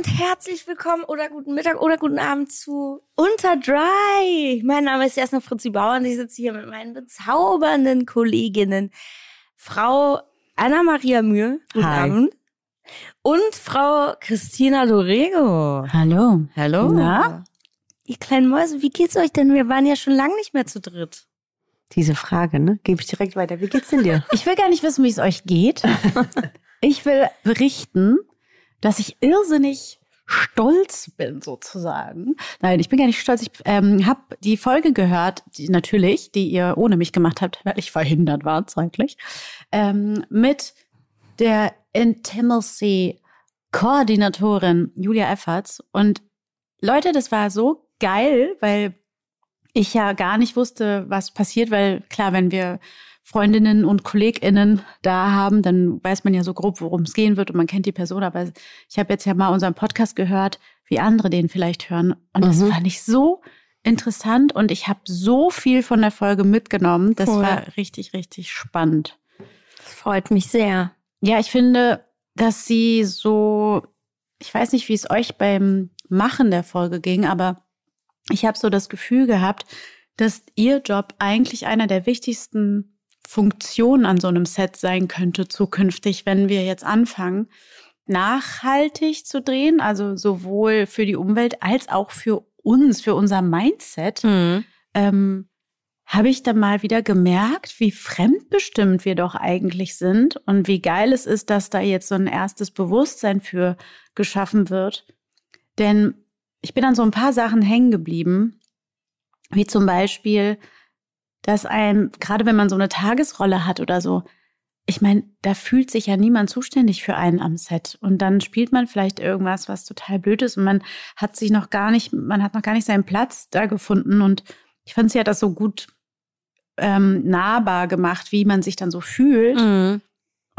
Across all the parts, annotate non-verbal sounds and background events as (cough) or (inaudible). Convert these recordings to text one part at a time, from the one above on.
Und herzlich willkommen oder guten Mittag oder guten Abend zu Unter Dry. Mein Name ist Jasna Fritzi Bauer und ich sitze hier mit meinen bezaubernden Kolleginnen Frau Anna-Maria Mühe. Guten Hi. Abend. Und Frau Christina Dorego. Hallo. Hallo. Na? Ihr kleinen Mäuse, wie geht's euch denn? Wir waren ja schon lange nicht mehr zu dritt. Diese Frage, ne? Gebe ich direkt weiter. Wie geht's denn dir? Ich will gar nicht wissen, wie es euch geht. (laughs) Ich will berichten, dass ich irrsinnig stolz bin, sozusagen. Nein, ich bin gar nicht stolz. Ich ähm, habe die Folge gehört, die, natürlich, die ihr ohne mich gemacht habt, weil ich verhindert war zeitlich, ähm, mit der Intimacy-Koordinatorin Julia Efferts. Und Leute, das war so geil, weil ich ja gar nicht wusste, was passiert, weil klar, wenn wir Freundinnen und KollegInnen da haben, dann weiß man ja so grob, worum es gehen wird und man kennt die Person. Aber ich habe jetzt ja mal unseren Podcast gehört, wie andere den vielleicht hören. Und das Mhm. fand ich so interessant und ich habe so viel von der Folge mitgenommen. Das Cool. war richtig, richtig spannend. Das freut mich sehr. Ja, ich finde, dass sie so, ich weiß nicht, wie es euch beim Machen der Folge ging, aber ich habe so das Gefühl gehabt, dass ihr Job eigentlich einer der wichtigsten Funktionen an so einem Set sein könnte zukünftig, wenn wir jetzt anfangen, nachhaltig zu drehen, also sowohl für die Umwelt als auch für uns, für unser Mindset Mhm. ähm, habe ich dann mal wieder gemerkt, wie fremdbestimmt wir doch eigentlich sind und wie geil es ist, dass da jetzt so ein erstes Bewusstsein für geschaffen wird. Denn ich bin an so ein paar Sachen hängen geblieben, wie zum Beispiel, dass einem, gerade wenn man so eine Tagesrolle hat oder so, ich meine, da fühlt sich ja niemand zuständig für einen am Set. Und dann spielt man vielleicht irgendwas, was total blöd ist und man hat sich noch gar nicht, man hat noch gar nicht seinen Platz da gefunden. Und ich fand, sie hat das so gut ähm, nahbar gemacht, wie man sich dann so fühlt Mhm.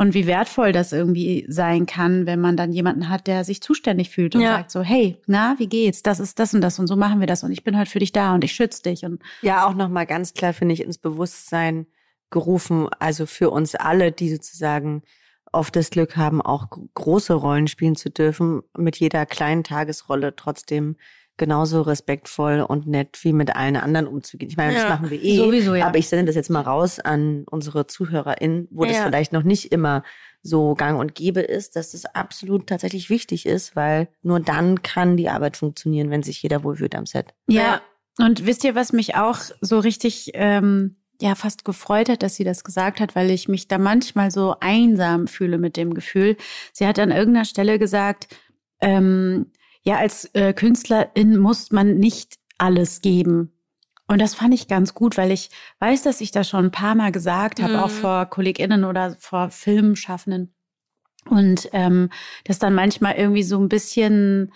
Und wie wertvoll das irgendwie sein kann, wenn man dann jemanden hat, der sich zuständig fühlt und Ja. sagt so, hey, na, wie geht's? Das ist das und das und so machen wir das und ich bin heute für dich da und ich schütze dich und Ja, auch nochmal ganz klar, finde ich, ins Bewusstsein gerufen, also für uns alle, die sozusagen oft das Glück haben, auch gro- große Rollen spielen zu dürfen, mit jeder kleinen Tagesrolle trotzdem genauso respektvoll und nett wie mit allen anderen umzugehen. Ich meine, Ja, das machen wir eh. sowieso, ja. Aber ich sende das jetzt mal raus an unsere ZuhörerInnen, wo das Ja. vielleicht noch nicht immer so gang und gäbe ist, dass es absolut tatsächlich wichtig ist, weil nur dann kann die Arbeit funktionieren, wenn sich jeder wohlfühlt am Set. Ja. Und wisst ihr, was mich auch so richtig, ähm, ja, fast gefreut hat, dass sie das gesagt hat, weil ich mich da manchmal so einsam fühle mit dem Gefühl. Sie hat an irgendeiner Stelle gesagt, ähm, ja, als äh, Künstlerin muss man nicht alles geben. Und das fand ich ganz gut, weil ich weiß, dass ich das schon ein paar Mal gesagt habe, Mhm. auch vor KollegInnen oder vor Filmschaffenden. Und ähm, das dann manchmal irgendwie so ein bisschen,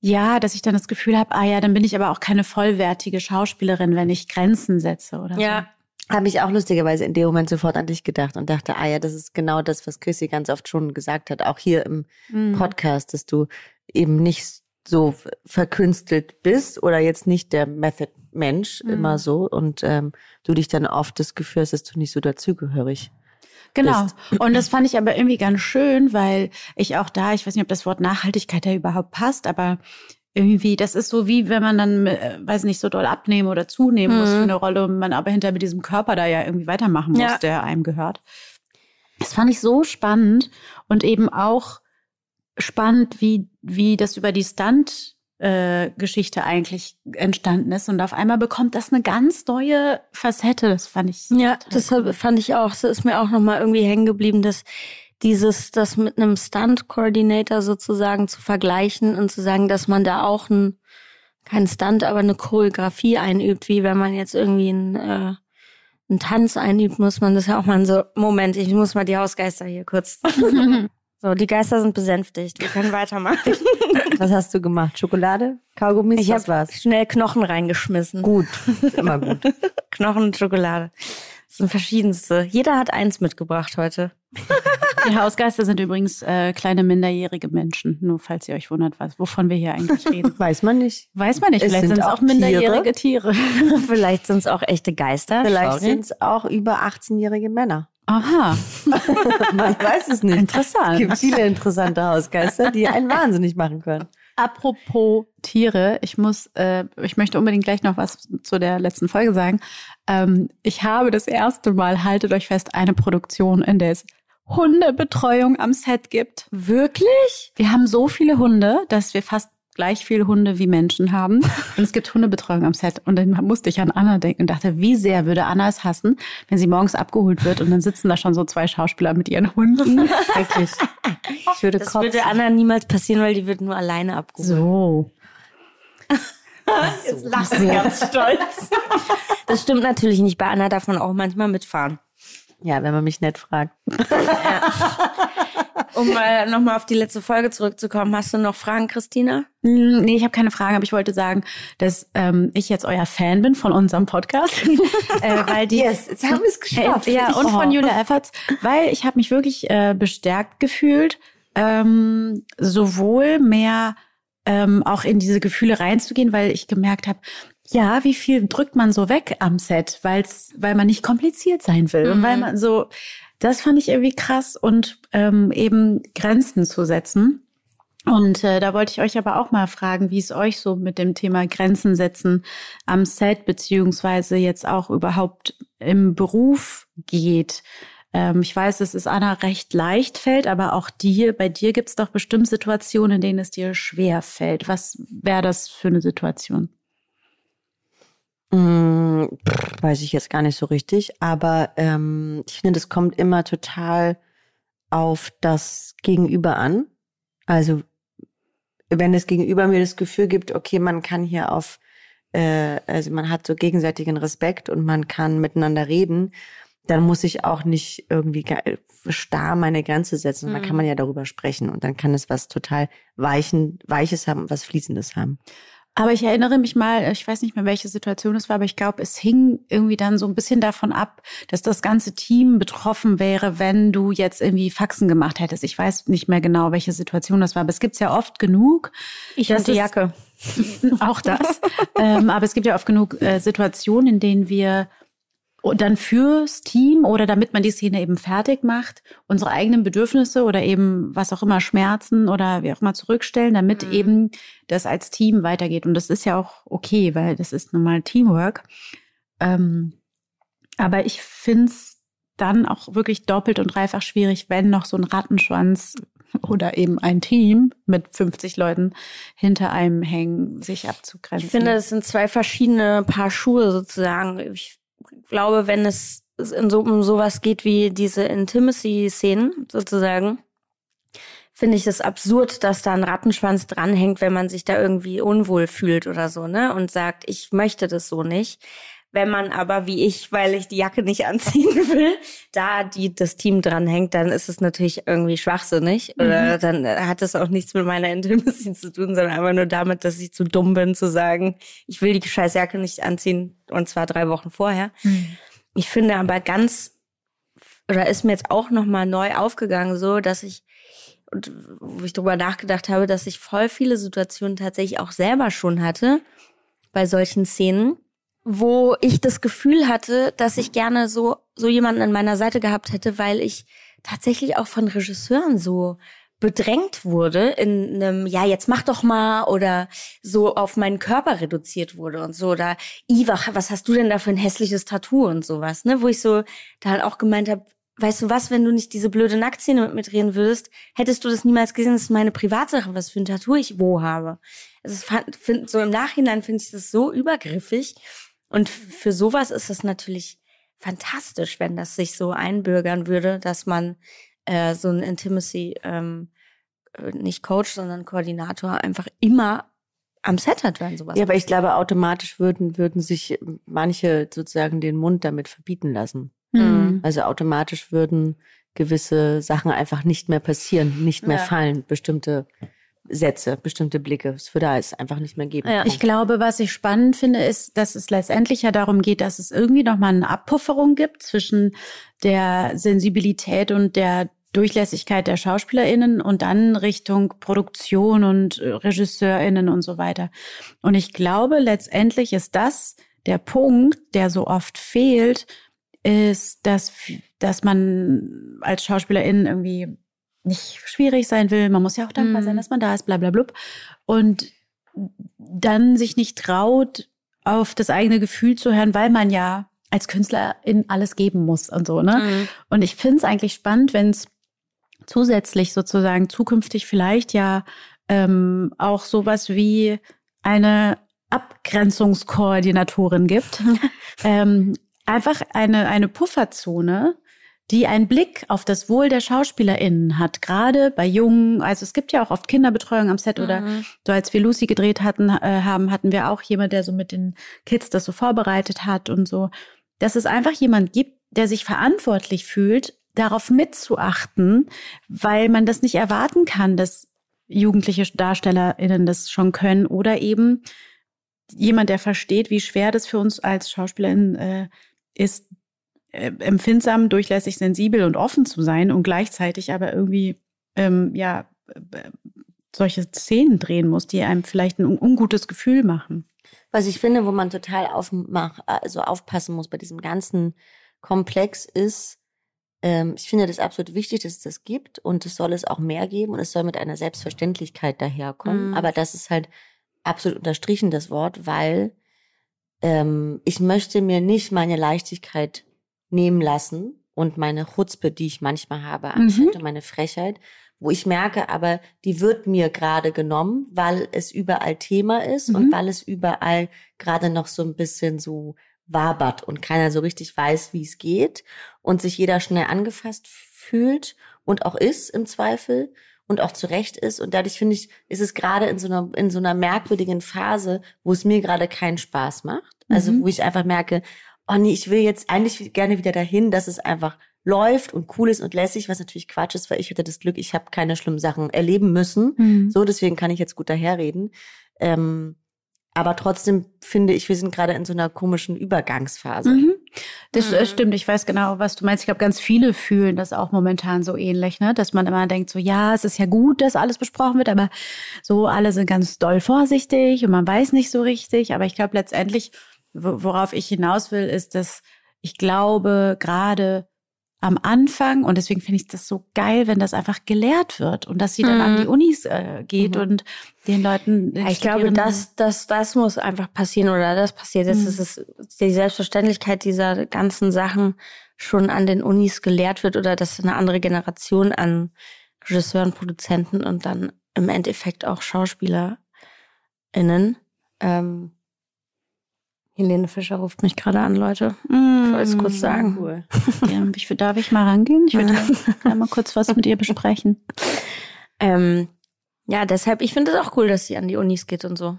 ja, dass ich dann das Gefühl habe, ah ja, dann bin ich aber auch keine vollwertige Schauspielerin, wenn ich Grenzen setze oder Ja. Habe ich auch lustigerweise in dem Moment sofort an dich gedacht und dachte, ah ja, das ist genau das, was Chrissy ganz oft schon gesagt hat, auch hier im. Mhm. Podcast, dass du eben nicht so verkünstelt bist oder jetzt nicht der Method-Mensch Mhm. immer so und ähm, du dich dann oft das Gefühl hast, dass du nicht so dazugehörig Genau. (clears throat) Und das fand ich aber irgendwie ganz schön, weil ich auch da, ich weiß nicht, ob das Wort Nachhaltigkeit da überhaupt passt, aber irgendwie, das ist so wie wenn man dann, äh, weiß nicht, so doll abnehmen oder zunehmen muss Mhm. für eine Rolle und man aber hinter mit diesem Körper da ja irgendwie weitermachen muss, Ja. der einem gehört. Das fand ich so spannend und eben auch spannend, wie, wie das über die Stunt äh, Geschichte eigentlich entstanden ist. Und auf einmal bekommt das eine ganz neue Facette. Das fand ich. Ja, das cool. fand ich auch. Das ist mir auch nochmal irgendwie hängen geblieben, dass dieses, das mit einem Stunt-Coordinator sozusagen zu vergleichen und zu sagen, dass man da auch ein, kein Stunt, aber eine Choreografie einübt, wie wenn man jetzt irgendwie ein, äh, einen Tanz einübt, muss man das ja auch mal so, Moment, ich muss mal die Hausgeister hier kurz. (laughs) so, die Geister sind besänftigt. Wir können weitermachen. (laughs) Was hast du gemacht? Schokolade? Kaugummis? Ich habe schnell Knochen reingeschmissen. Gut, immer gut. (laughs) Knochen und Schokolade. Das sind verschiedenste. Jeder hat eins mitgebracht heute. Die Hausgeister sind übrigens äh, kleine minderjährige Menschen, nur falls ihr euch wundert, was, wovon wir hier eigentlich reden. (laughs) Weiß man nicht. Weiß man nicht. Vielleicht sind es auch, minderjährige Tiere. (laughs) Vielleicht sind es auch echte Geister. Vielleicht sind es auch über 18-jährige Männer. Aha. (laughs) man weiß es nicht. Interessant. Es gibt viele interessante Hausgeister, die einen wahnsinnig machen können. Apropos Tiere, ich muss, äh, ich möchte unbedingt gleich noch was zu der letzten Folge sagen. Ähm, ich habe das erste Mal, haltet euch fest, eine Produktion, in der es Hundebetreuung am Set gibt. Wirklich? Wir haben so viele Hunde, dass wir fast gleich viele Hunde wie Menschen haben. (laughs) Und es gibt Hundebetreuung am Set. Und dann musste ich an Anna denken und dachte, wie sehr würde Anna es hassen, wenn sie morgens abgeholt wird und dann sitzen da schon so zwei Schauspieler mit ihren Hunden. (laughs) Wirklich. Ich würde das kotzen. würde Anna niemals passieren, weil die wird nur alleine abgeholt. So. (laughs) Jetzt lacht sie ganz stolz. Das stimmt natürlich nicht. Bei Anna darf man auch manchmal mitfahren. Ja, wenn man mich nett fragt. Ja. Um mal nochmal auf die letzte Folge zurückzukommen, hast du noch Fragen, Christina? Hm, nee, ich habe keine Fragen, aber ich wollte sagen, dass ähm, ich jetzt euer Fan bin von unserem Podcast. (laughs) äh, weil die, yes, jetzt haben wir es geschafft. Äh, ja, und von Julia Efforts, weil ich habe mich wirklich äh, bestärkt gefühlt, ähm, sowohl mehr ähm, auch in diese Gefühle reinzugehen, weil ich gemerkt habe, ja, wie viel drückt man so weg am Set, weil's, weil man nicht kompliziert sein will mhm. und weil man so, das fand ich irgendwie krass und ähm, eben Grenzen zu setzen. Und äh, da wollte ich euch aber auch mal fragen, wie es euch so mit dem Thema Grenzen setzen am Set beziehungsweise jetzt auch überhaupt im Beruf geht. Ähm, ich weiß, es ist Anna recht leicht fällt, aber auch dir, bei dir gibt es doch bestimmt Situationen, in denen es dir schwer fällt. Was wäre das für eine Situation? Hm, weiß ich jetzt gar nicht so richtig, aber ähm, ich finde, es kommt immer total auf das Gegenüber an. Also wenn das Gegenüber mir das Gefühl gibt, okay, man kann hier auf, äh, also man hat so gegenseitigen Respekt und man kann miteinander reden, dann muss ich auch nicht irgendwie starr meine Grenze setzen. Mhm. Dann kann man ja darüber sprechen und dann kann es was total Weichen, Weiches haben, was Fließendes haben. Aber ich erinnere mich mal, ich weiß nicht mehr, welche Situation es war, aber ich glaube, es hing irgendwie dann so ein bisschen davon ab, dass das ganze Team betroffen wäre, wenn du jetzt irgendwie Faxen gemacht hättest. Ich weiß nicht mehr genau, welche Situation das war, aber es gibt's ja oft genug. Ich und die Jacke. (laughs) Auch das. ähm, aber es gibt ja oft genug äh, Situationen, in denen wir und dann fürs Team oder damit man die Szene eben fertig macht, unsere eigenen Bedürfnisse oder eben was auch immer Schmerzen oder wie auch immer zurückstellen, damit mhm. eben das als Team weitergeht. Und das ist ja auch okay, weil das ist nun mal Teamwork. Ähm, aber ich finde es dann auch wirklich doppelt und dreifach schwierig, wenn noch so ein Rattenschwanz (laughs) oder eben ein Team mit 50 Leuten hinter einem hängen, sich abzugrenzen. Ich finde, das sind zwei verschiedene Paar Schuhe sozusagen. Ich glaube, wenn es in so, um sowas geht wie diese Intimacy-Szenen sozusagen, finde ich es absurd, dass da ein Rattenschwanz dranhängt, wenn man sich da irgendwie unwohl fühlt oder so, ne? Und sagt, ich möchte das so nicht. Wenn man aber wie ich, weil ich die Jacke nicht (laughs) anziehen will, da die das Team dranhängt, dann ist es natürlich irgendwie schwachsinnig. Mhm. Oder dann hat es auch nichts mit meiner Intimacy (laughs) zu tun, sondern einfach nur damit, dass ich zu dumm bin zu sagen, ich will die scheiß Jacke nicht anziehen und zwar drei Wochen vorher. Mhm. Ich finde aber ganz, oder ist mir jetzt auch nochmal neu aufgegangen, so, dass ich und wo ich drüber nachgedacht habe, dass ich voll viele Situationen tatsächlich auch selber schon hatte bei solchen Szenen, wo ich das Gefühl hatte, dass ich gerne so, so jemanden an meiner Seite gehabt hätte, weil ich tatsächlich auch von Regisseuren so bedrängt wurde in einem, ja, jetzt mach doch mal oder so auf meinen Körper reduziert wurde und so oder Iva, was hast du denn da für ein hässliches Tattoo und sowas, ne, wo ich so dann auch gemeint habe, weißt du was, wenn du nicht diese blöde Nacktszene mit mir drehen würdest, hättest du das niemals gesehen. Das ist meine Privatsache, was für ein Tattoo ich wo habe. Also fand, find, so im Nachhinein finde ich das so übergriffig. Und für sowas ist es natürlich fantastisch, wenn das sich so einbürgern würde, dass man äh, so ein Intimacy ähm, äh, nicht Coach, sondern Koordinator einfach immer am Set hat, wenn sowas. Ja, aber ich glaube, automatisch würden, würden sich manche sozusagen den Mund damit verbieten lassen. Mhm. Also automatisch würden gewisse Sachen einfach nicht mehr passieren, nicht mehr Ja. fallen, bestimmte Sätze, bestimmte Blicke. Es würde es einfach nicht mehr geben. Ja. Ich glaube, was ich spannend finde, ist, dass es letztendlich ja darum geht, dass es irgendwie nochmal eine Abpufferung gibt zwischen der Sensibilität und der Durchlässigkeit der SchauspielerInnen und dann Richtung Produktion und äh, RegisseurInnen und so weiter. Und ich glaube, letztendlich ist das der Punkt, der so oft fehlt, ist, dass, dass man als SchauspielerInnen irgendwie nicht schwierig sein will. Man muss ja auch dankbar Mhm. sein, dass man da ist, bla bla blub. Und dann sich nicht traut, auf das eigene Gefühl zu hören, weil man ja als Künstlerin alles geben muss und so, ne? Mhm. Und ich finde es eigentlich spannend, wenn es zusätzlich sozusagen zukünftig vielleicht ja ähm, auch sowas wie eine Abgrenzungskoordinatorin gibt. (laughs) ähm, einfach eine, eine Pufferzone, die einen Blick auf das Wohl der SchauspielerInnen hat, gerade bei Jungen. Also es gibt ja auch oft Kinderbetreuung am Set oder Mhm. so als wir Lucy gedreht hatten, äh, haben, hatten wir auch jemand, der so mit den Kids das so vorbereitet hat und so. Dass es einfach jemand gibt, der sich verantwortlich fühlt, darauf mitzuachten, weil man das nicht erwarten kann, dass jugendliche DarstellerInnen das schon können oder eben jemand, der versteht, wie schwer das für uns als SchauspielerInnen äh, ist, empfindsam, durchlässig, sensibel und offen zu sein und gleichzeitig aber irgendwie ähm, ja äh, solche Szenen drehen muss, die einem vielleicht ein un- ungutes Gefühl machen. Was ich finde, wo man total aufmach, also aufpassen muss bei diesem ganzen Komplex ist, ähm, ich finde das absolut wichtig, dass es das gibt und es soll es auch mehr geben und es soll mit einer Selbstverständlichkeit daherkommen. Mhm. Aber das ist halt absolut unterstrichen, das Wort, weil ähm, ich möchte mir nicht meine Leichtigkeit nehmen lassen und meine Chutzpe, die ich manchmal habe, an Mhm. und meine Frechheit, wo ich merke, aber die wird mir gerade genommen, weil es überall Thema ist Mhm. und weil es überall gerade noch so ein bisschen so wabert und keiner so richtig weiß, wie es geht und sich jeder schnell angefasst fühlt und auch ist im Zweifel und auch zurecht ist. Und dadurch finde ich, ist es gerade in so einer, in so einer merkwürdigen Phase, wo es mir gerade keinen Spaß macht. Also Mhm. wo ich einfach merke, oh nee, ich will jetzt eigentlich gerne wieder dahin, dass es einfach läuft und cool ist und lässig, was natürlich Quatsch ist, weil ich hatte das Glück, ich habe keine schlimmen Sachen erleben müssen. So, deswegen kann ich jetzt gut daherreden. Ähm, aber trotzdem finde ich, wir sind gerade in so einer komischen Übergangsphase. Mhm. Das Mhm. äh, stimmt, ich weiß genau, was du meinst. Ich glaube, ganz viele fühlen das auch momentan so ähnlich, ne? Dass man immer denkt, so ja, es ist ja gut, dass alles besprochen wird, aber so alle sind ganz doll vorsichtig und man weiß nicht so richtig. Aber ich glaube letztendlich, worauf ich hinaus will, ist, dass ich glaube, gerade am Anfang, und deswegen finde ich das so geil, wenn das einfach gelehrt wird und dass sie dann Mhm. an die Unis äh, geht Mhm. und den Leuten. den ich glaube, das, das, das muss einfach passieren oder das passiert jetzt. Mhm. dass es die Selbstverständlichkeit dieser ganzen Sachen schon an den Unis gelehrt wird oder dass eine andere Generation an Regisseuren, Produzenten und dann im Endeffekt auch SchauspielerInnen. Ähm, Helene Fischer ruft mich gerade an, Leute. Mm, Ich wollte es kurz sagen. Cool. (laughs) Ja, darf ich mal rangehen? Ich würde (laughs) gerne mal kurz was mit ihr besprechen. Ähm, ja, deshalb, ich finde es auch cool, dass sie an die Unis geht und so.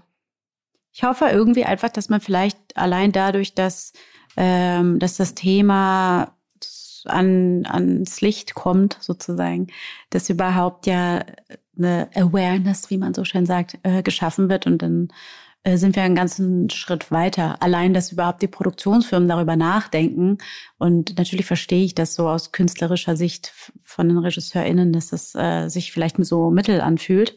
Ich hoffe irgendwie einfach, dass man vielleicht allein dadurch, dass, ähm, dass das Thema an, ans Licht kommt, sozusagen, dass überhaupt ja eine Awareness, wie man so schön sagt, äh, geschaffen wird und dann sind wir einen ganzen Schritt weiter. Allein, dass überhaupt die Produktionsfirmen darüber nachdenken. Und natürlich verstehe ich das so aus künstlerischer Sicht von den RegisseurInnen, dass das äh, sich vielleicht so mittel anfühlt.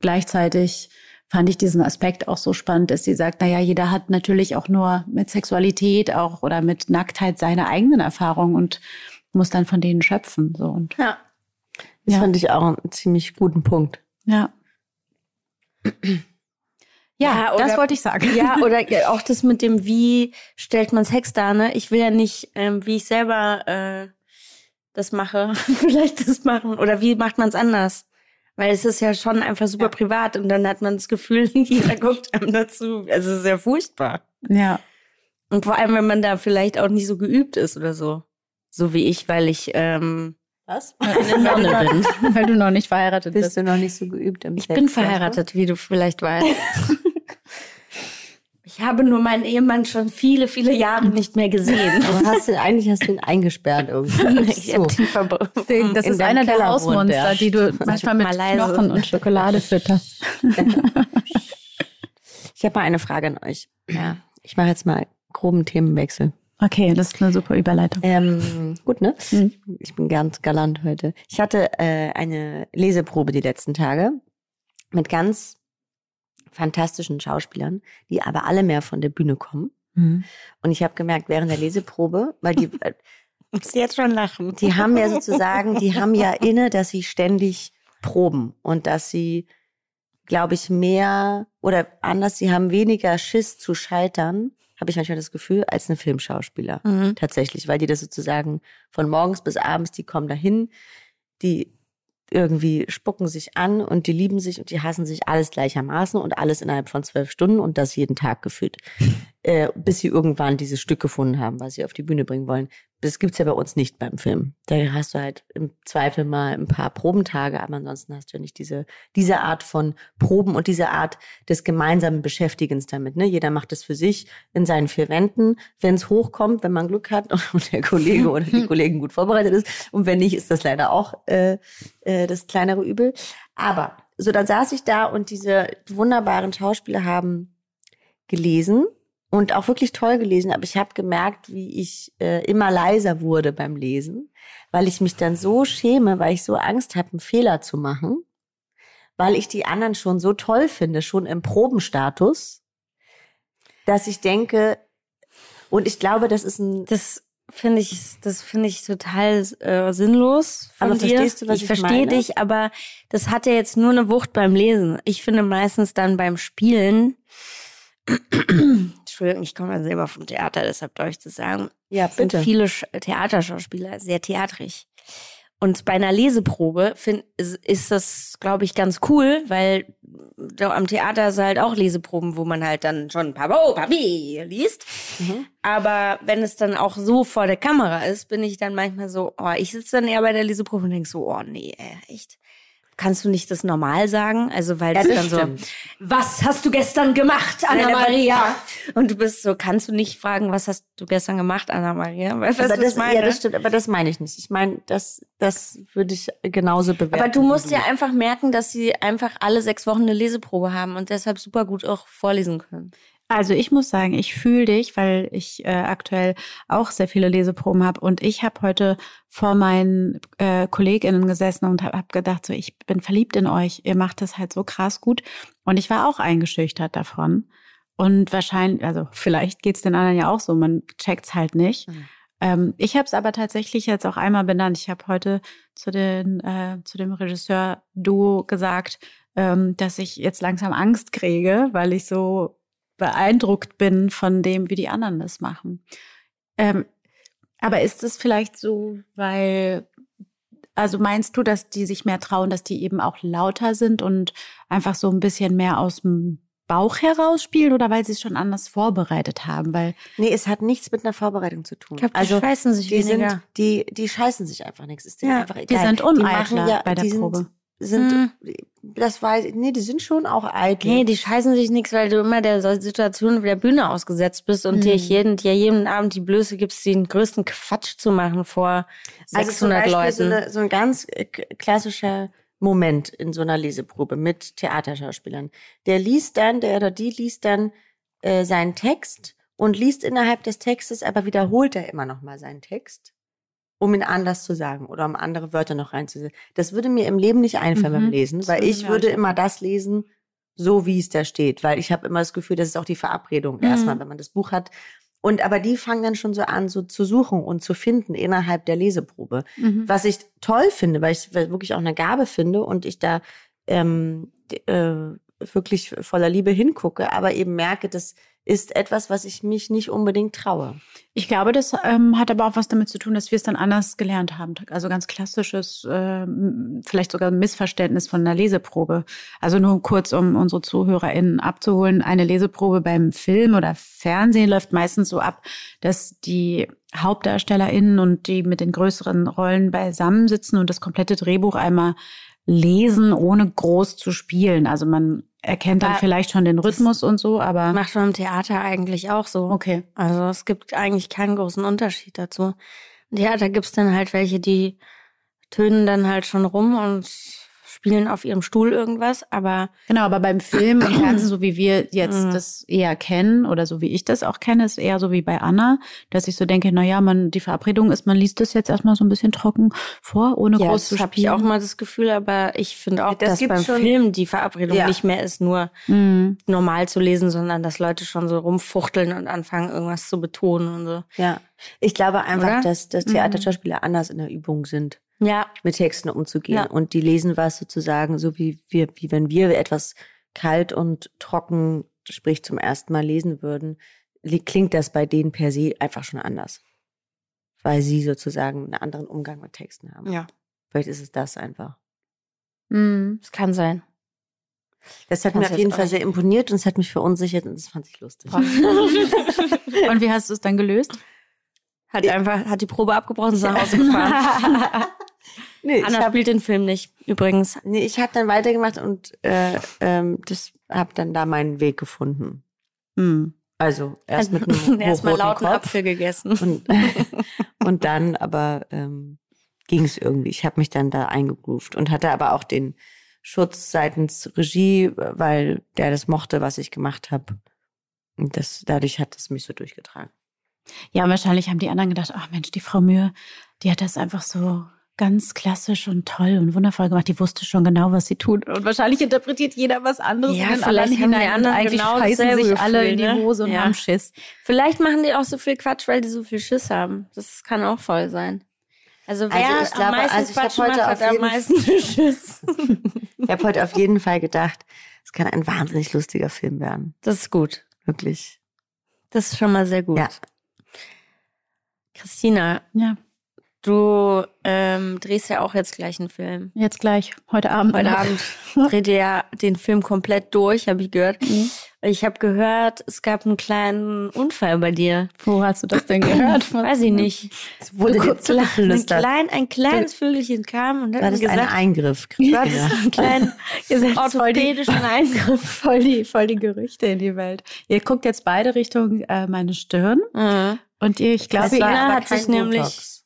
Gleichzeitig fand ich diesen Aspekt auch so spannend, dass sie sagt, naja, jeder hat natürlich auch nur mit Sexualität auch oder mit Nacktheit seine eigenen Erfahrungen und muss dann von denen schöpfen. So und Ja. Das Ja. fand ich auch einen ziemlich guten Punkt. ja. Ja, Ja, oder- das wollte ich sagen. Ja, (laughs) oder auch das mit dem, wie stellt man Sex dar, ne? Ich will ja nicht, ähm, wie ich selber äh, das mache, (laughs) vielleicht das machen. Oder wie macht man es anders? Weil es ist ja schon einfach super privat und dann hat man das Gefühl, (laughs) jeder guckt einem dazu. Also es ist ja furchtbar. Ja. Und vor allem, wenn man da vielleicht auch nicht so geübt ist oder so. So wie ich, weil ich ähm, Was? eine Nonne bin. Weil du noch nicht verheiratet Bist bist. du noch nicht so geübt im Ich bin verheiratet, wie du vielleicht weißt. Ich habe nur meinen Ehemann schon viele, viele Jahre nicht mehr gesehen. Aber hast du, eigentlich hast du ihn eingesperrt irgendwie. (laughs) Ich hab den Das In ist einer der Hausmonster, der. die du manchmal mit. Knochen und Schokolade fütterst. (laughs) Ich habe mal eine Frage an euch. Ja, ich mache jetzt mal groben Themenwechsel. Okay, das ist eine super Überleitung. Ähm, gut, ne? Mhm. Ich bin ganz galant heute. Ich hatte äh, eine Leseprobe die letzten Tage mit ganz fantastischen Schauspielern, die aber alle mehr von der Bühne kommen. Und ich habe gemerkt, während der Leseprobe, weil die, (laughs) äh, muss jetzt schon lachen. die haben ja sozusagen, die (laughs) haben ja inne, dass sie ständig proben und dass sie, glaube ich, mehr oder anders, sie haben weniger Schiss zu scheitern, habe ich manchmal das Gefühl, als ein Filmschauspieler. Mhm. Tatsächlich, weil die das sozusagen von morgens bis abends, die kommen dahin, die irgendwie spucken sich an und die lieben sich und die hassen sich alles gleichermaßen und alles innerhalb von zwölf Stunden und das jeden Tag gefühlt. Äh, bis sie irgendwann dieses Stück gefunden haben, was sie auf die Bühne bringen wollen. Das gibt's ja bei uns nicht beim Film. Da hast du halt im Zweifel mal ein paar Probentage, aber ansonsten hast du ja nicht diese, diese Art von Proben und diese Art des gemeinsamen Beschäftigens damit. Ne? Jeder macht es für sich in seinen vier Wänden. Wenn es hochkommt, wenn man Glück hat (laughs) und der Kollege oder die (laughs) Kollegin gut vorbereitet ist. Und wenn nicht, ist das leider auch äh, äh, das kleinere Übel. Aber so, dann saß ich da und diese wunderbaren Schauspieler haben gelesen und auch wirklich toll gelesen, aber ich habe gemerkt, wie ich äh, immer leiser wurde beim Lesen, weil ich mich dann so schäme, weil ich so Angst habe, einen Fehler zu machen, weil ich die anderen schon so toll finde, schon im Probenstatus, dass ich denke, und ich glaube, das ist ein Das finde ich, das finde ich total äh, sinnlos. Von Aber dir. verstehst du, was ich ich verstehe dich, aber das hat ja jetzt nur eine Wucht beim Lesen. Ich finde meistens dann beim Spielen. Entschuldigung, ich komme ja selber vom Theater, deshalb darf ich das sagen. ja sind viele Sch Theaterschauspieler sehr theatrig. Und bei einer Leseprobe find, ist, ist das, glaube ich, ganz cool, weil am Theater ist halt auch Leseproben, wo man halt dann schon Pabo, Papi liest. Mhm. Aber wenn es dann auch so vor der Kamera ist, bin ich dann manchmal so, oh, ich sitze dann eher bei der Leseprobe und denk so, oh nee, ey, echt. Kannst du nicht das normal sagen? Also, weil das das dann stimmt. so, was hast du gestern gemacht, Anna-Maria? (laughs) Und du bist so, kannst du nicht fragen, was hast du gestern gemacht, Anna-Maria? Weißt du, was aber ich das, meine? ja, das stimmt, aber das meine ich nicht. Ich meine, das, das würde ich genauso bewerten. Aber du musst ja einfach merken, dass sie einfach alle sechs Wochen eine Leseprobe haben und deshalb super gut auch vorlesen können. Also ich muss sagen, ich fühle dich, weil ich äh, aktuell auch sehr viele Leseproben habe und ich habe heute vor meinen äh, KollegInnen gesessen und habe hab gedacht, so ich bin verliebt in euch, ihr macht das halt so krass gut und ich war auch eingeschüchtert davon und wahrscheinlich, also vielleicht geht's den anderen ja auch so, man checkt's halt nicht. Mhm. Ähm, ich habe es aber tatsächlich jetzt auch einmal benannt. Ich habe heute zu, den, äh, zu dem Regisseur Duo gesagt, ähm, dass ich jetzt langsam Angst kriege, weil ich so beeindruckt bin von dem, wie die anderen das machen. Ähm, aber ist es vielleicht so, weil, also meinst du, dass die sich mehr trauen, dass die eben auch lauter sind und einfach so ein bisschen mehr aus dem Bauch heraus spielen oder weil sie es schon anders vorbereitet haben? Weil Nee, es hat nichts mit einer Vorbereitung zu tun. Ich glaube, die also scheißen sich die weniger. sind, die, die scheißen sich einfach nichts. Ist denen Ja, einfach die egal. sind uneitler bei der die sind, Probe. Sind, Hm. Das war, nee, die sind schon auch eitel. Nee, die scheißen sich nichts, weil du immer der Situation auf der Bühne ausgesetzt bist und dir, Mhm. jeden, dir jeden Abend die Blöße gibst, den größten Quatsch zu machen vor 600 also Leuten. So, eine, so ein ganz äh, klassischer Moment in so einer Leseprobe mit Theaterschauspielern. Der liest dann, der oder die liest dann äh, seinen Text und liest innerhalb des Textes, aber wiederholt er immer noch mal seinen Text, um ihn anders zu sagen oder um andere Wörter noch reinzusetzen. Das würde mir im Leben nicht einfallen Mhm. beim Lesen, weil ich würde immer das lesen, so wie es da steht, weil ich habe immer das Gefühl, das ist auch die Verabredung Mhm. erstmal, wenn man das Buch hat. Und aber die fangen dann schon so an, so zu suchen und zu finden innerhalb der Leseprobe. Mhm. Was ich toll finde, weil ich wirklich auch eine Gabe finde und ich da ähm, äh, wirklich voller Liebe hingucke, aber eben merke, das ist etwas, was ich mich nicht unbedingt traue. Ich glaube, das ähm, hat aber auch was damit zu tun, dass wir es dann anders gelernt haben. Also ganz klassisches, äh, vielleicht sogar Missverständnis von einer Leseprobe. Also nur kurz, um unsere ZuhörerInnen abzuholen. Eine Leseprobe beim Film oder Fernsehen läuft meistens so ab, dass die HauptdarstellerInnen und die mit den größeren Rollen beisammensitzen und das komplette Drehbuch einmal lesen, ohne groß zu spielen. Also man erkennt dann vielleicht schon den Rhythmus und so, aber. Macht man im Theater eigentlich auch so. Okay. Also es gibt eigentlich keinen großen Unterschied dazu. Im Theater gibt's dann halt welche, die tönen dann halt schon rum und spielen auf ihrem Stuhl irgendwas, aber. Genau, aber beim Film und Fernsehen, so wie wir jetzt Mhm. das eher kennen oder so wie ich das auch kenne, ist eher so wie bei Anna, dass ich so denke, na ja, man, die Verabredung ist, man liest das jetzt erstmal so ein bisschen trocken vor, ohne Ja, groß das zu habe ich spielen. auch mal das Gefühl, aber ich finde auch, Das dass beim schon. Film die Verabredung Ja. nicht mehr ist, nur Mhm. normal zu lesen, sondern dass Leute schon so rumfuchteln und anfangen, irgendwas zu betonen und so. Ja. Ich glaube einfach, Oder? dass, dass Theaterschauspieler anders in der Übung sind, Ja, mit Texten umzugehen. Ja. Und die lesen was sozusagen, so wie wir, wie wenn wir etwas kalt und trocken, sprich zum ersten Mal lesen würden, li- klingt das bei denen per se einfach schon anders. Weil sie sozusagen einen anderen Umgang mit Texten haben. ja, Vielleicht ist es das einfach. Mhm. das kann sein. Das hat Kannst mir du auf jeden Fall sehr imponiert und es hat mich verunsichert und das fand ich lustig. (laughs) Und wie hast du es dann gelöst? Hat einfach, hat die Probe abgebrochen und ist nach Hause (laughs) gefahren. Nee, ich Anna habe spielt den Film nicht, übrigens. nee, ich hab dann weitergemacht und äh, ähm, das habe dann da meinen Weg gefunden. Mhm. Also erst mit einem (laughs) erstmal lauten Kopf Apfel gegessen. und, (laughs) und dann aber ähm, ging es irgendwie. Ich habe mich dann da eingegroovt und hatte aber auch den Schutz seitens Regie, weil der das mochte, was ich gemacht habe. Und das, dadurch hat es mich so durchgetragen. Ja, wahrscheinlich haben die anderen gedacht, ach Mensch, die Frau Mühe, die hat das einfach so ganz klassisch und toll und wundervoll gemacht. Die wusste schon genau, was sie tut. Und wahrscheinlich interpretiert jeder was anderes Ja, vielleicht haben die anderen eigentlich genau scheißen sich alle in die ne? Hose und Ja. haben Schiss. Vielleicht machen die auch so viel Quatsch, weil die so viel Schiss haben. Das kann auch voll sein. Also wer Also ich glaube, am meisten also ich Quatsch heute macht, auf hat am meisten (laughs) Schiss. Ich habe heute auf jeden Fall gedacht, es kann ein wahnsinnig lustiger Film werden. Das ist gut. Wirklich. Das ist schon mal sehr gut. Ja. Christina, Ja, du ähm, drehst ja auch jetzt gleich einen Film. jetzt gleich, heute Abend. Heute Abend (laughs) dreht ihr ja den Film komplett durch, habe ich gehört. Ich habe gehört, es gab einen kleinen Unfall bei dir. Wo hast du das denn gehört? (laughs) Weiß ich nicht. Es wurde Du- dir ein, klein, ein kleines Vögelchen kam und hat War das ein gesagt, Eingriff, einen (laughs) kleinen Ihr seid voll die, orthopädischen Eingriff. voll, die, voll die Gerüchte in die Welt. Ihr guckt jetzt beide Richtung äh, meine Stirn. Mhm. Und ihr, ich glaube, Das war- ihr, hat sich nämlich.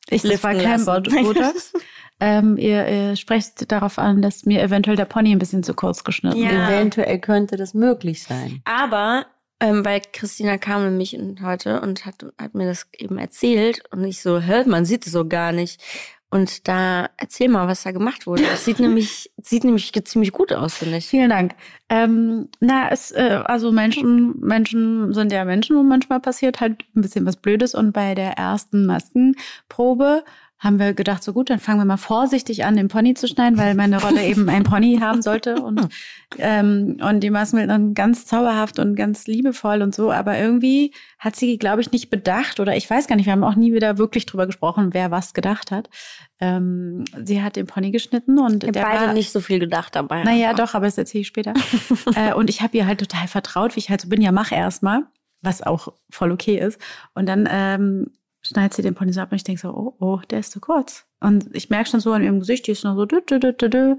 Ich, das war. Bot- Botox. (laughs) ähm, ihr, ihr sprecht darauf an, dass mir eventuell der Pony ein bisschen zu kurz geschnitten Ja. ist. Eventuell könnte das möglich sein. Aber, ähm, weil Christina kam nämlich heute und hat, hat mir das eben erzählt und ich so, hört, man sieht es so gar nicht. Und da erzähl mal, was da gemacht wurde. Das sieht nämlich, sieht nämlich ziemlich gut aus, finde ich. Vielen Dank. Ähm, na, es, äh, also Menschen, Menschen sind ja Menschen und manchmal passiert halt ein bisschen was Blödes. Und bei der ersten Maskenprobe haben wir gedacht, so gut, dann fangen wir mal vorsichtig an, den Pony zu schneiden, weil meine Rolle eben ein Pony (laughs) haben sollte. Und, ähm, und die Masken sind dann ganz zauberhaft und ganz liebevoll und so. Aber irgendwie hat sie, glaube ich, nicht bedacht oder ich weiß gar nicht, wir haben auch nie wieder wirklich drüber gesprochen, wer was gedacht hat. Ähm, sie hat den Pony geschnitten und Ich habe der beide war, nicht so viel gedacht dabei. naja, doch, aber das erzähle ich später. (laughs) äh, und ich habe ihr halt total vertraut, wie ich halt so bin, ja, mach erstmal, was auch voll okay ist. Und dann ähm, schneidet sie den Pony so ab und ich denke so, oh, oh, der ist zu kurz. Und ich merke schon so an ihrem Gesicht, die ist nur so dü, dü, dü, dü, dü.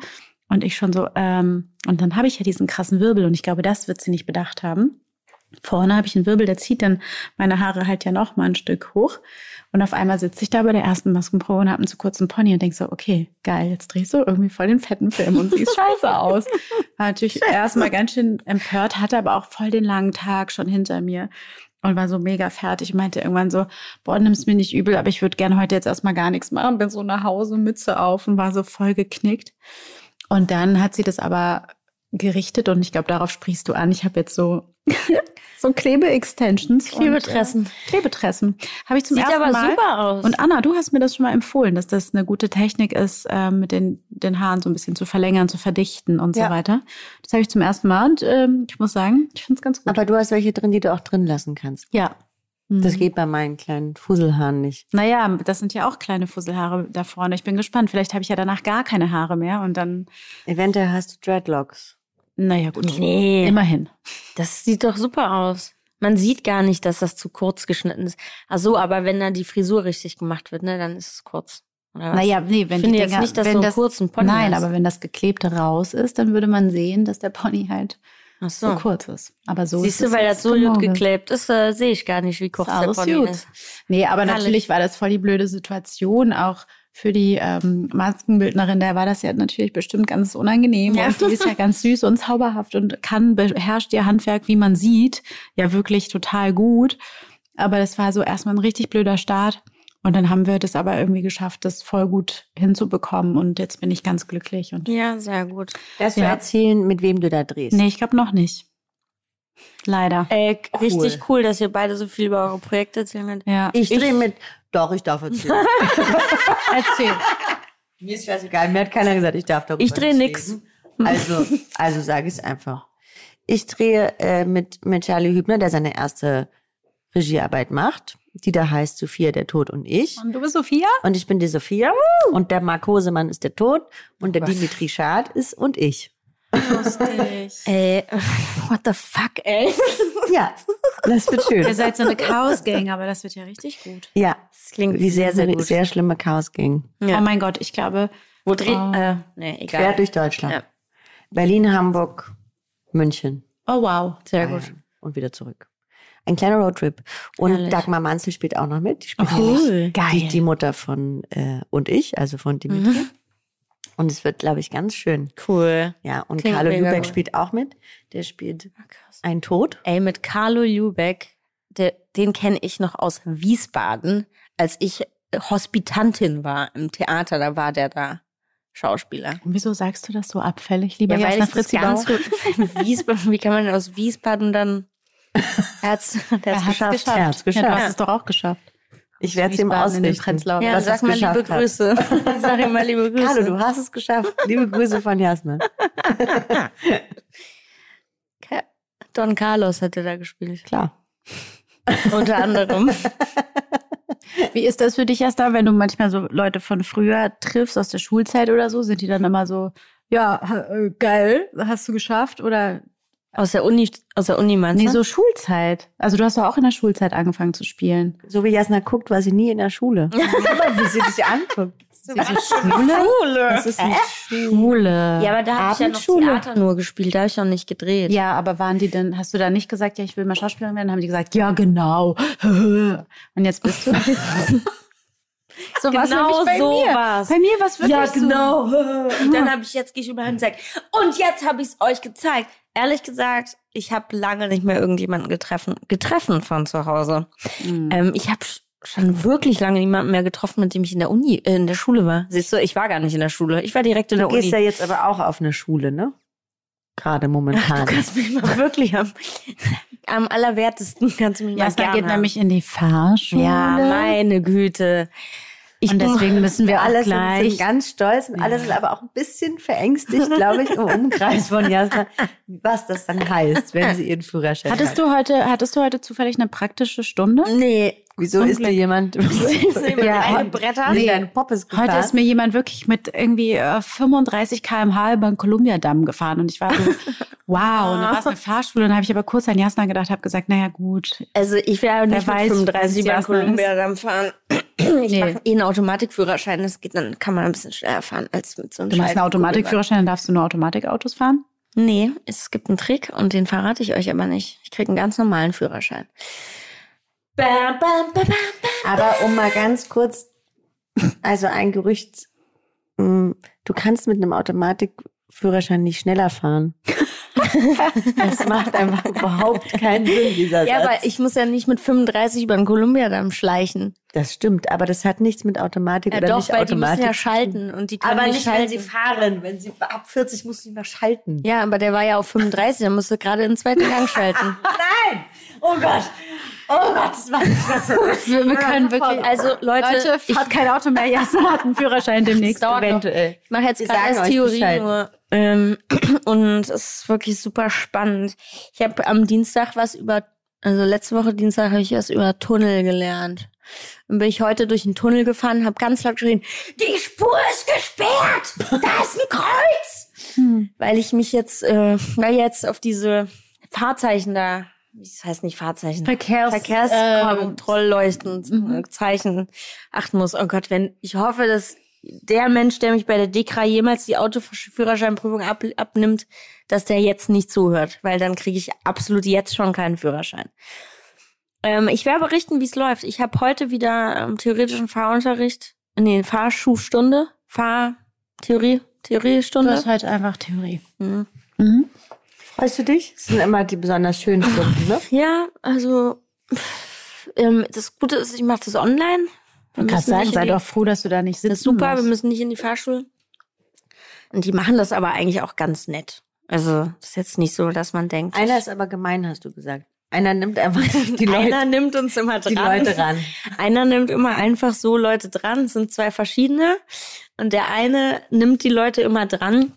Und ich schon so, ähm, und dann habe ich ja diesen krassen Wirbel und ich glaube, das wird sie nicht bedacht haben. Vorne habe ich einen Wirbel, der zieht dann meine Haare halt ja noch mal ein Stück hoch. Und auf einmal sitze ich da bei der ersten Maskenprobe und habe einen zu kurzen Pony und denk so, okay, geil, jetzt drehst du irgendwie voll den fetten Film und siehst (laughs) scheiße aus. War natürlich erstmal ganz schön empört, hatte aber auch voll den langen Tag schon hinter mir und war so mega fertig. Meinte irgendwann so, boah, nimm's mir nicht übel, aber ich würde gerne heute jetzt erstmal gar nichts machen. Bin so nach Hause, Mütze auf und war so voll geknickt. Und dann hat sie das aber gerichtet und ich glaube, darauf sprichst du an. Ich habe jetzt so (laughs) so Klebe-Extensions. und, Klebetressen. Äh, Klebetressen. Habe ich zum Sieht ersten aber Mal. super aus. Und Anna, du hast mir das schon mal empfohlen, dass das eine gute Technik ist, äh, mit den, den Haaren so ein bisschen zu verlängern, zu verdichten und Ja. so weiter. Das habe ich zum ersten Mal und ähm, ich muss sagen, ich finde es ganz gut. Aber du hast welche drin, die du auch drin lassen kannst. ja. Das Mhm. geht bei meinen kleinen Fusselhaaren nicht. Naja, das sind ja auch kleine Fusselhaare da vorne. Ich bin gespannt. Vielleicht habe ich ja danach gar keine Haare mehr und dann, Eventuell hast du Dreadlocks. Naja, gut. Nee, Immerhin. das sieht doch super aus. Man sieht gar nicht, dass das zu kurz geschnitten ist. Ach so, aber wenn da die Frisur richtig gemacht wird, ne, dann ist es kurz. Oder was? Naja, nee, wenn Ich finde jetzt nicht, dass wenn einen das, kurzen Pony Nein, hast. aber wenn das Geklebte raus ist, dann würde man sehen, dass der Pony halt Ach so so. kurz ist. Aber so Siehst ist du, weil das so gut geklebt ist, äh, sehe ich gar nicht, wie kurz Ist der Pony gut. ist. Nee, aber Herrlich. natürlich war das voll die blöde Situation auch für die ähm, Maskenbildnerin. Der war das ja natürlich bestimmt ganz unangenehm. Ja. Und die ist ja ganz süß und zauberhaft und kann, beherrscht ihr Handwerk, wie man sieht, ja wirklich total gut. Aber das war so erstmal ein richtig blöder Start. Und dann haben wir das aber irgendwie geschafft, das voll gut hinzubekommen. Und jetzt bin ich ganz glücklich. Und Ja, sehr gut. Darfst du Ja. erzählen, mit wem du da drehst? nee, ich glaube noch nicht. Leider. Äh, Cool. Richtig cool, dass ihr beide so viel über eure Projekte erzählen könnt. Ja. Ich drehe mit. Doch, ich darf erzählen. (laughs) Erzähl. Mir ist scheißegal. Mir hat keiner gesagt, ich darf darüber Ich drehe nicht nix. reden. Also, also sage ich es einfach. Ich drehe äh, mit, mit Charlie Hübner, der seine erste Regiearbeit macht. Die da heißt Sophia, der Tod und ich. Und du bist Sophia? Und ich bin die Sophia. Und der Marc Hosemann ist der Tod. Und der Gott. Dimitri Schad ist und ich. Lustig. Ey, (laughs) what the fuck, ey? (laughs) Ja, das wird schön. Ihr seid so eine Chaos-Gang, aber das wird ja richtig gut. Ja, Das klingt wie sehr, sehr gut. sehr schlimme Chaos-Gang. Ja. Oh mein Gott, ich glaube, Wo dreht, Oh. äh, nee, egal. Quer durch Deutschland. Ja. Berlin, Hamburg, München. oh wow. Sehr Bayern gut. Und wieder zurück. Ein kleiner Roadtrip. Und Herrlich. Dagmar Manzel spielt auch noch mit. Die spielt Cool. nämlich Geil. Die, die Mutter von äh, und ich, also von Dimitri. Mhm. Und es wird, glaube ich, ganz schön. Cool. Ja, und Klingt Carlo Lübeck gut. spielt auch mit. Der spielt krass. ein Tod. Ey, mit Carlo Lübeck, der, den kenne ich noch aus Wiesbaden, als ich Hospitantin war im Theater, da war der da. Schauspieler. Und wieso sagst du das so abfällig, lieber Ja, weil ich das Fritzi ganz Wiesbaden, wie kann man denn aus Wiesbaden dann, er hat's, der (laughs) Er hat's hat's geschafft. Ja, du geschafft. hast es doch auch geschafft. Ich werde es ihm ausrichten. Ja, dass sag mal liebe hat. Grüße. (laughs) Sag ihm mal liebe Grüße. Carlo, du hast es geschafft. Liebe Grüße von Jasna. Don Carlos hätte da gespielt. Klar. Unter anderem. (laughs) Wie ist das für dich, Jasna, wenn du manchmal so Leute von früher triffst, aus der Schulzeit oder so? Sind die dann immer so, ja, äh, geil, hast du geschafft? Oder Aus der Uni, aus der Uni meinst nee, du? so Schulzeit. Also du hast doch auch in der Schulzeit angefangen zu spielen. So wie Jasna guckt, war sie nie in der Schule. (laughs) Aber wie sie dich anguckt. Schule. Das ist nicht Schule. Ja, aber da habe ich ja noch. Theater nur gespielt, da habe ich noch nicht gedreht. Ja, aber waren die denn, hast du da nicht gesagt, ja, ich will mal Schauspielerin werden? Haben die gesagt, ja, genau. (laughs) Und jetzt bist du. (laughs) so war's Genau nämlich bei so mir. war's. Bei mir war es wirklich Ja, so. genau. Und dann habe ich jetzt gehe ich über und sage, und jetzt habe ich es euch gezeigt. Ehrlich gesagt, ich habe lange nicht mehr irgendjemanden getreffen, getreffen von zu Hause. Mhm. Ähm, ich habe schon wirklich lange niemanden mehr getroffen, mit dem ich in der Uni, äh, in der Schule war. Siehst du, ich war gar nicht in der Schule. Ich war direkt in Du der Uni. gehst ja jetzt aber auch auf eine Schule, ne? Gerade Ach, momentan. du kannst mich mal wirklich am, am allerwertesten kannst du mich mal Jasna gerne geht nämlich in die Fahrschule. Ja, meine Güte. Ich und deswegen müssen wir alle sind, gleich. sind ganz stolz und alle sind aber auch ein bisschen verängstigt, glaube ich, im (laughs) Umkreis von Jasna, was das dann heißt, wenn sie ihren Führerschein hattest hat. du heute, hattest du heute zufällig eine praktische Stunde? Nee. Wieso ist dir jemand jemand (laughs) ja, eingebrettert? nee. dein Poppes gefahren? Heute ist mir jemand wirklich mit irgendwie äh, 35 km/h über den Kolumbiadamm gefahren und ich war so, (laughs) wow, und dann war es eine Fahrschule und dann habe ich aber kurz an Jasna gedacht, habe gesagt, naja gut, Also ich werde nicht mit weiß, 35 was über Jasna Columbia dann fahren. Ich Nee. mache eh einen Automatikführerschein. Das geht, dann kann man ein bisschen schneller fahren als mit so einem du machst einen Schaltkugelband. Automatikführerschein, dann darfst du nur Automatikautos fahren? Nee, es gibt einen Trick und den verrate ich euch aber nicht. Ich kriege einen ganz normalen Führerschein. Bam, bam, bam, bam, bam. Aber um mal ganz kurz, also ein Gerücht, mh, du kannst mit einem Automatikführerschein nicht schneller fahren. (laughs) Das macht einfach überhaupt keinen Sinn, dieser Ja, Satz. aber ich muss ja nicht mit 35 über den Kolumbiadamm schleichen. das stimmt, aber das hat nichts mit Automatik Ja, oder doch, nicht weil die müssen Automatik. ja schalten und die können aber nicht nicht, schalten. wenn sie fahren. Wenn sie ab 40 muss sie mal schalten. ja, aber der war ja auf 35, der musste gerade in den zweiten Gang (laughs) schalten. Nein! Oh Gott! Oh Gott, das war nicht. Wir, wir können wirklich. Also Leute, Leute, ich, fahrt kein Auto mehr. Jassen hat einen Führerschein demnächst. dauert noch. Eventuell. ich mache jetzt gerade euch Theorie nur. Ähm, (clears throat) und es ist wirklich super spannend. Ich habe am Dienstag was über, also letzte Woche Dienstag habe ich was über Tunnel gelernt. Dann bin ich heute durch den Tunnel gefahren, habe ganz laut geschrien, die Spur ist gesperrt, da ist ein Kreuz. Hm. Weil ich mich jetzt, äh, weil jetzt auf diese Fahrzeichen da, das heißt nicht Fahrzeichen, Verkehrs, Verkehrskontrollleuchten, Zeichen achten muss. Oh Gott, wenn ich hoffe, dass der Mensch, der mich bei der DEKRA jemals die Autoführerscheinprüfung ab, abnimmt, dass der jetzt nicht zuhört, weil dann kriege ich absolut jetzt schon keinen Führerschein. Ähm, ich werde berichten, wie es läuft. Ich habe heute wieder ähm, theoretischen Fahrunterricht, nee, Fahrschulstunde, Fahrtheorie, Du Theoriestunde. hast halt einfach Theorie. Mhm. Mhm. Freust du dich? Das sind immer die besonders schönen Stunden, ne? Ja, also ähm, das Gute ist, ich mache das online. Wir Ich kann müssen sagen, sei die- doch froh, dass du da nicht sitzt. Das ist super, wir müssen nicht in die Fahrschule. Und die machen das aber eigentlich auch ganz nett. Also, das ist jetzt nicht so, dass man denkt, Einer ist aber gemein, hast du gesagt. Einer nimmt einfach (laughs) die Leute, einer nimmt uns immer dran. die Leute ran. Einer nimmt immer einfach so Leute dran. Es sind zwei verschiedene. Und der eine nimmt die Leute immer dran.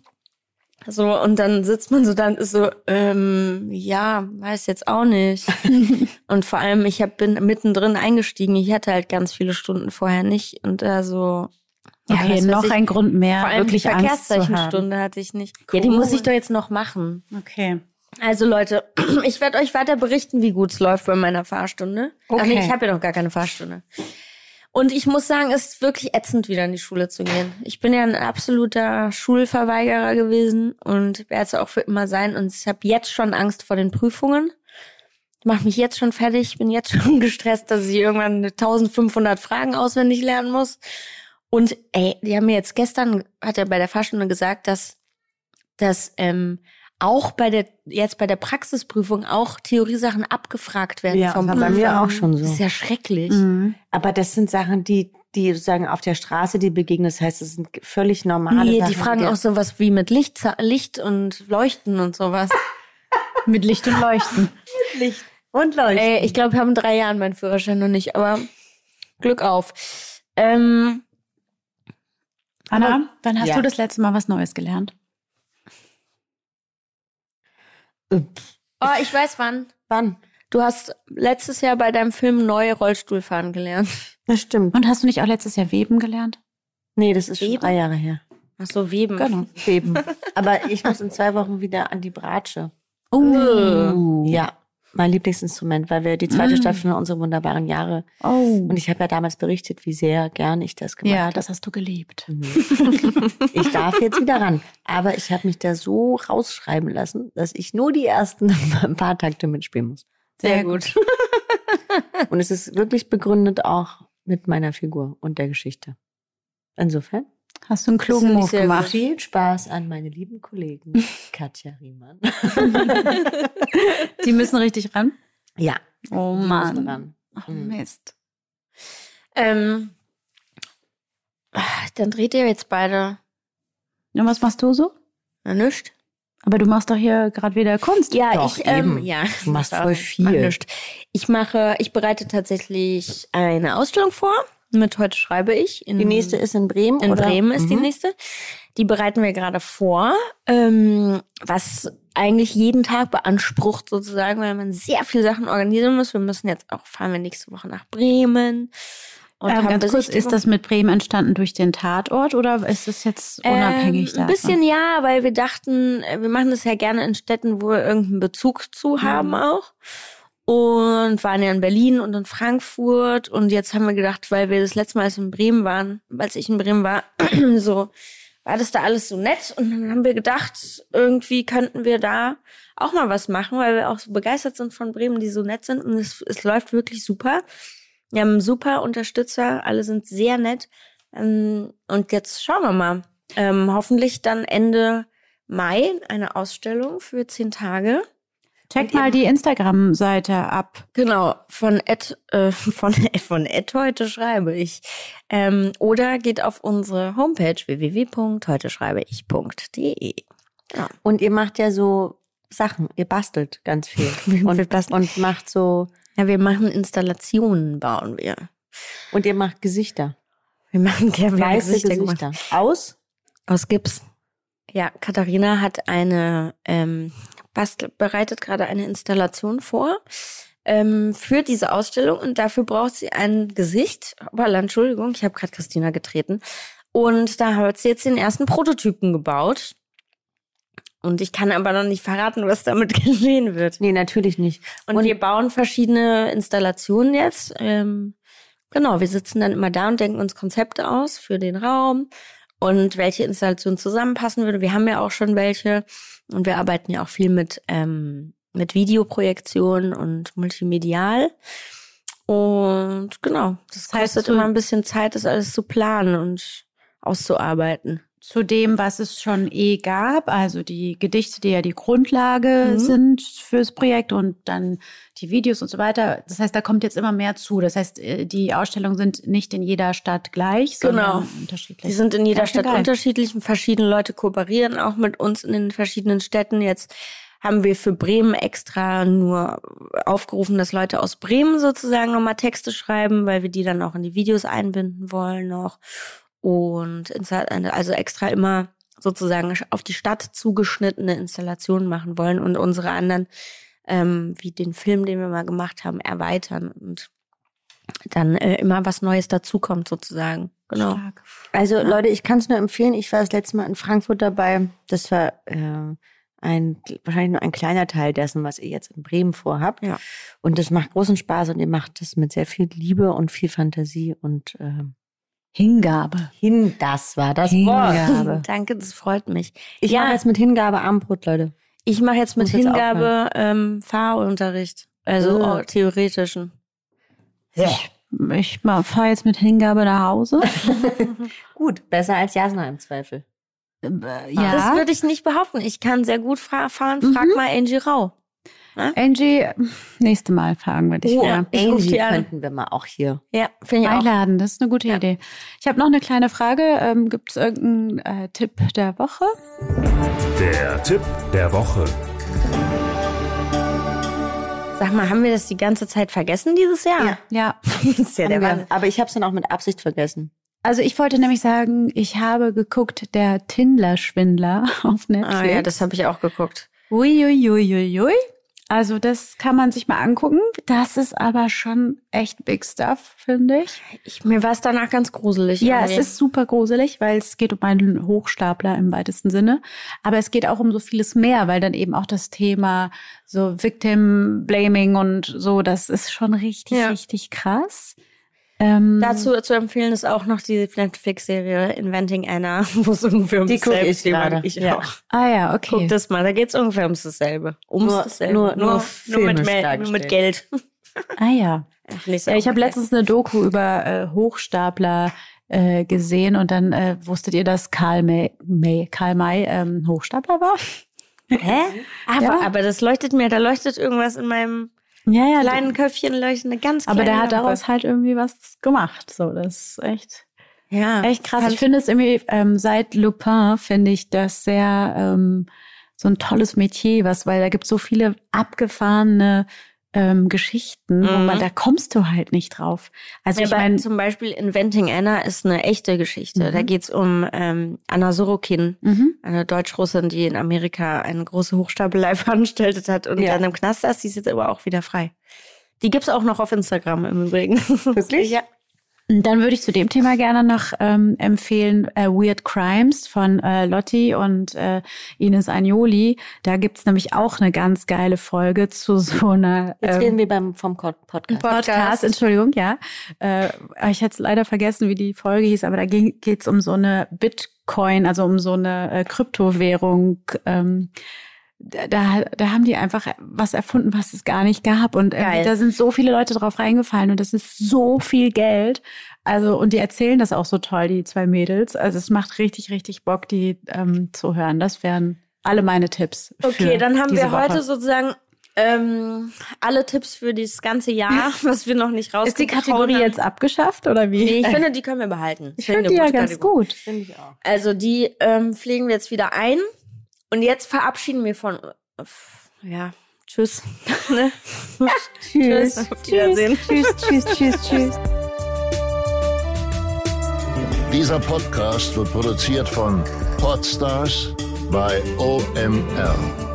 So, und dann sitzt man so dann ist so, ähm, ja, weiß jetzt auch nicht. (laughs) und vor allem, ich hab, bin mittendrin eingestiegen. Ich hatte halt ganz viele Stunden vorher nicht. Und da so, ja, Okay, noch ich. ein Grund mehr, Vor allem wirklich die. Verkehrszeichenstunde hatte ich nicht. Ja, die Cool. muss ich doch jetzt noch machen. Okay. Also Leute, (clears throat) ich werde euch weiter berichten, wie gut es läuft bei meiner Fahrstunde. Ach Okay. nee, ich habe ja noch gar keine Fahrstunde. Und ich muss sagen, es ist wirklich ätzend, wieder in die Schule zu gehen. Ich bin ja ein absoluter Schulverweigerer gewesen und werde es auch für immer sein. Und ich habe jetzt schon Angst vor den Prüfungen. Ich mache mich jetzt schon fertig. Bin jetzt (laughs) schon gestresst, dass ich irgendwann 1500 Fragen auswendig lernen muss. Und ey, die haben mir jetzt gestern, hat er bei der Fahrstunde gesagt, dass, dass ähm, auch bei der, jetzt bei der Praxisprüfung auch Theoriesachen abgefragt werden Ja, vom war bei mir auch schon Das ist so. ja schrecklich. Mhm. Aber das sind Sachen, die, die sozusagen auf der Straße die begegnen. Das heißt, das sind völlig normale Nee, Sachen. die fragen auch sowas wie mit Licht, Licht und Leuchten und sowas. (laughs) Mit Licht und Leuchten. Licht und Leuchten. Ey, ich glaube, wir haben drei Jahren meinen Führerschein noch nicht, aber Glück auf. Ähm, Anna, wann hast Ja. du das letzte Mal was Neues gelernt? Äh, oh, ich weiß wann. Wann? Du hast letztes Jahr bei deinem Film neu Rollstuhlfahren gelernt. Das stimmt. Und hast du nicht auch letztes Jahr Weben gelernt? Nee, das ist schon Weben? drei Jahre her. Ach so, Weben. Genau. Weben. (laughs) Aber ich muss in zwei Wochen wieder an die Bratsche. Oh. Ja, mein Lieblingsinstrument, weil wir die zweite Mm. Staffel von unsere wunderbaren Jahre. Oh. Und ich habe ja damals berichtet, wie sehr gern ich das gemacht ja, habe. das hast du geliebt. (laughs) Ich darf jetzt wieder ran. Aber ich habe mich da so rausschreiben lassen, dass ich nur die ersten (laughs) ein paar Takte mitspielen muss. Sehr gut. Und es ist wirklich begründet auch mit meiner Figur und der Geschichte. Insofern Hast du einen klugen Move gemacht. viel Spaß an meine lieben Kollegen (laughs) Katja Riemann. Die müssen richtig ran. Ja, Oh die Mann. ran. Ach, Mhm. Mist. Ähm, dann dreht ihr jetzt beide. Und was machst du so? Na, nischt. Aber du machst doch hier gerade wieder Kunst. Ja, Doch, ich, ähm, eben. ja. Du machst voll viel. Ich mache, ich bereite tatsächlich eine Ausstellung vor. Mit heute schreibe ich. In, Die nächste ist in Bremen, in oder? Bremen ist die Mhm. nächste. Die bereiten wir gerade vor, ähm, was eigentlich jeden Tag beansprucht sozusagen, weil man sehr viele Sachen organisieren muss. Wir müssen jetzt auch fahren wir nächste Woche nach Bremen. Und ähm, ganz kurz, ist das mit Bremen entstanden durch den Tatort oder ist das jetzt unabhängig ähm, davon? Ein bisschen ja, weil wir dachten, äh, wir machen das ja gerne in Städten, wo wir irgendeinen Bezug zu haben Mhm. auch. Und waren ja in Berlin und in Frankfurt. Und jetzt haben wir gedacht, weil wir das letzte Mal in Bremen waren, als ich in Bremen war, (clears throat) so war das da alles so nett. Und dann haben wir gedacht, irgendwie könnten wir da auch mal was machen, weil wir auch so begeistert sind von Bremen, die so nett sind. Und es, es läuft wirklich super. Wir haben super Unterstützer, alle sind sehr nett. Ähm, und jetzt schauen wir mal. Ähm, hoffentlich dann Ende Mai eine Ausstellung für zehn Tage. Check mal die Instagram-Seite ab. Genau, von Ed, äh, (laughs) von, von Ed heute schreibe ich. Ähm, oder geht auf unsere Homepage www.heuteschreibeich.de. Ja. Und ihr macht ja so Sachen, ihr bastelt ganz viel. (laughs) und, und macht so. Ja, wir machen Installationen, bauen wir. Und ihr macht Gesichter. Wir machen gerne Weiße Gesichter. Gesichter. Aus? Aus Gips. Ja, Katharina hat eine, ähm, bastelt, bereitet gerade eine Installation vor ähm, für diese Ausstellung und dafür braucht sie ein Gesicht. Aber Entschuldigung, ich habe gerade Christina getreten. Und da hat sie jetzt den ersten Prototypen gebaut. Und ich kann aber noch nicht verraten, was damit (laughs) geschehen wird. Nee, natürlich nicht. Und, und wir bauen verschiedene Installationen jetzt. Ähm, genau, wir sitzen dann immer da und denken uns Konzepte aus für den Raum und welche Installation zusammenpassen würde. Wir haben ja auch schon welche und wir arbeiten ja auch viel mit, ähm, mit Videoprojektion und multimedial. Und genau, das, das heißt, kostet immer ein bisschen Zeit, das alles zu planen und auszuarbeiten zu dem, was es schon eh gab, also die Gedichte, die ja die Grundlage mhm. sind fürs Projekt und dann die Videos und so weiter. Das heißt, da kommt jetzt immer mehr zu. Das heißt, äh, die Ausstellungen sind nicht in jeder Stadt gleich, sondern genau. unterschiedlich. Die sind in jeder ja, Stadt geil. unterschiedlich. Verschiedene Leute kooperieren auch mit uns in den verschiedenen Städten. Jetzt haben wir für Bremen extra nur aufgerufen, dass Leute aus Bremen sozusagen nochmal Texte schreiben, weil wir die dann auch in die Videos einbinden wollen noch und also extra immer sozusagen auf die Stadt zugeschnittene Installationen machen wollen und unsere anderen, ähm, wie den Film, den wir mal gemacht haben, erweitern und dann äh, immer was Neues dazukommt sozusagen. Genau. Stark. Also ja. Leute, ich kann es nur empfehlen. Ich war das letzte Mal in Frankfurt dabei. Das war äh, ein wahrscheinlich nur ein kleiner Teil dessen, was ihr jetzt in Bremen vorhabt. Ja. Und das macht großen Spaß und ihr macht das mit sehr viel Liebe und viel Fantasie und äh, Hingabe. Hin, das war das Hingabe. Wort. Danke, das freut mich. Ich ja. mache jetzt mit Hingabe Armbrot, Leute. Ich mache jetzt mit Hingabe ähm, Fahrunterricht. Also oh. Oh, theoretischen. Ja. Ich, ich fahre jetzt mit Hingabe nach Hause. (laughs) gut, besser als Jasna im Zweifel. Äh, ja. Das würde ich nicht behaupten. Ich kann sehr gut fahren. Frag mhm. mal Angie Rau. Na? Angie, nächste Mal fragen wir dich. Oh, ja, Angie könnten wir mal auch hier ja, ich einladen. Auch. Das ist eine gute ja. Idee. Ich habe noch eine kleine Frage. Ähm, Gibt es irgendeinen äh, Tipp der Woche? Der Tipp der Woche. Sag mal, haben wir das die ganze Zeit vergessen dieses Jahr? Ja. ja. (laughs) ist ja der Wahnsinn. Aber ich habe es dann auch mit Absicht vergessen. Also ich wollte nämlich sagen, ich habe geguckt, der Tindler-Schwindler (laughs) auf Netflix. Ah ja, das habe ich auch geguckt. Uiuiuiui. Ui, ui, ui. Also das kann man sich mal angucken. Das ist aber schon echt Big Stuff, finde ich. ich. Mir war es danach ganz gruselig. Ja, irgendwie. es ist super gruselig, weil es geht um einen Hochstapler im weitesten Sinne. Aber es geht auch um so vieles mehr, weil dann eben auch das Thema so Victim Blaming und so, das ist schon richtig, ja. richtig krass. Ähm, Dazu zu empfehlen ist auch noch die Netflix-Serie Inventing Anna, (laughs) wo es ungefähr ums dasselbe ich gerade. Ich ja. auch. Ah ja, okay. Guck das mal, da geht es ungefähr ums dasselbe. Ums nur, dasselbe. Nur, nur, nur, mit, nur mit Geld. (laughs) Ah ja. ja ich habe letztens eine Doku über äh, Hochstapler äh, gesehen und dann äh, wusstet ihr, dass Karl May, May Karl May ähm, Hochstapler war? Hä? (laughs) Aber, ja. aber das leuchtet mir, da leuchtet irgendwas in meinem ja, ja, kleinen Köpfchen leuchten, eine ganz kleine Aber der hat daraus halt irgendwie was gemacht. So, das ist echt, ja, echt krass. Ich finde es irgendwie, ähm, seit Lupin finde ich das sehr ähm, so ein tolles Metier, was, weil da gibt so viele abgefahrene ähm, Geschichten, mhm. wo man, da kommst du halt nicht drauf. Also ja, ich meine, zum Beispiel Inventing Anna ist eine echte Geschichte. Mhm. Da geht's um ähm, Anna Sorokin, mhm. eine Deutsch-Russin, die in Amerika eine große Hochstapelei (laughs) veranstaltet hat und ja. dann im Knast ist. Die ist jetzt aber auch wieder frei. Die gibt's auch noch auf Instagram im Übrigen. Wirklich? (laughs) ja. Dann würde ich zu dem Thema gerne noch ähm, empfehlen äh, Weird Crimes von äh, Lotti und äh, Ines Agnoli. Da gibt's nämlich auch eine ganz geile Folge zu so einer. Ähm, Jetzt reden wir beim vom Podcast. Podcast, Entschuldigung, ja. Äh, ich hätte leider vergessen, wie die Folge hieß, aber da geht's um so eine Bitcoin, also um so eine äh, Kryptowährung. Ähm, da, da haben die einfach was erfunden, was es gar nicht gab. Und äh, da sind so viele Leute drauf reingefallen und das ist so viel Geld. Also, und die erzählen das auch so toll, die zwei Mädels. Also es macht richtig, richtig Bock, die ähm, zu hören. Das wären alle meine Tipps. Okay, dann haben wir Woche. heute sozusagen ähm, alle Tipps für dieses ganze Jahr, (laughs) was wir noch nicht rausgekommen Ist die Kategorie jetzt abgeschafft oder wie? Nee, ich (laughs) finde, die können wir behalten. ich finde die ja ganz Kategorie. gut. Finde ich auch. Also die ähm, pflegen wir jetzt wieder ein. Und jetzt verabschieden wir von. Ja, tschüss. (laughs) Ne? Tschüss. Auf Wiedersehen. Tschüss, tschüss, tschüss, tschüss. Dieser Podcast wird produziert von Podstars bei OMR.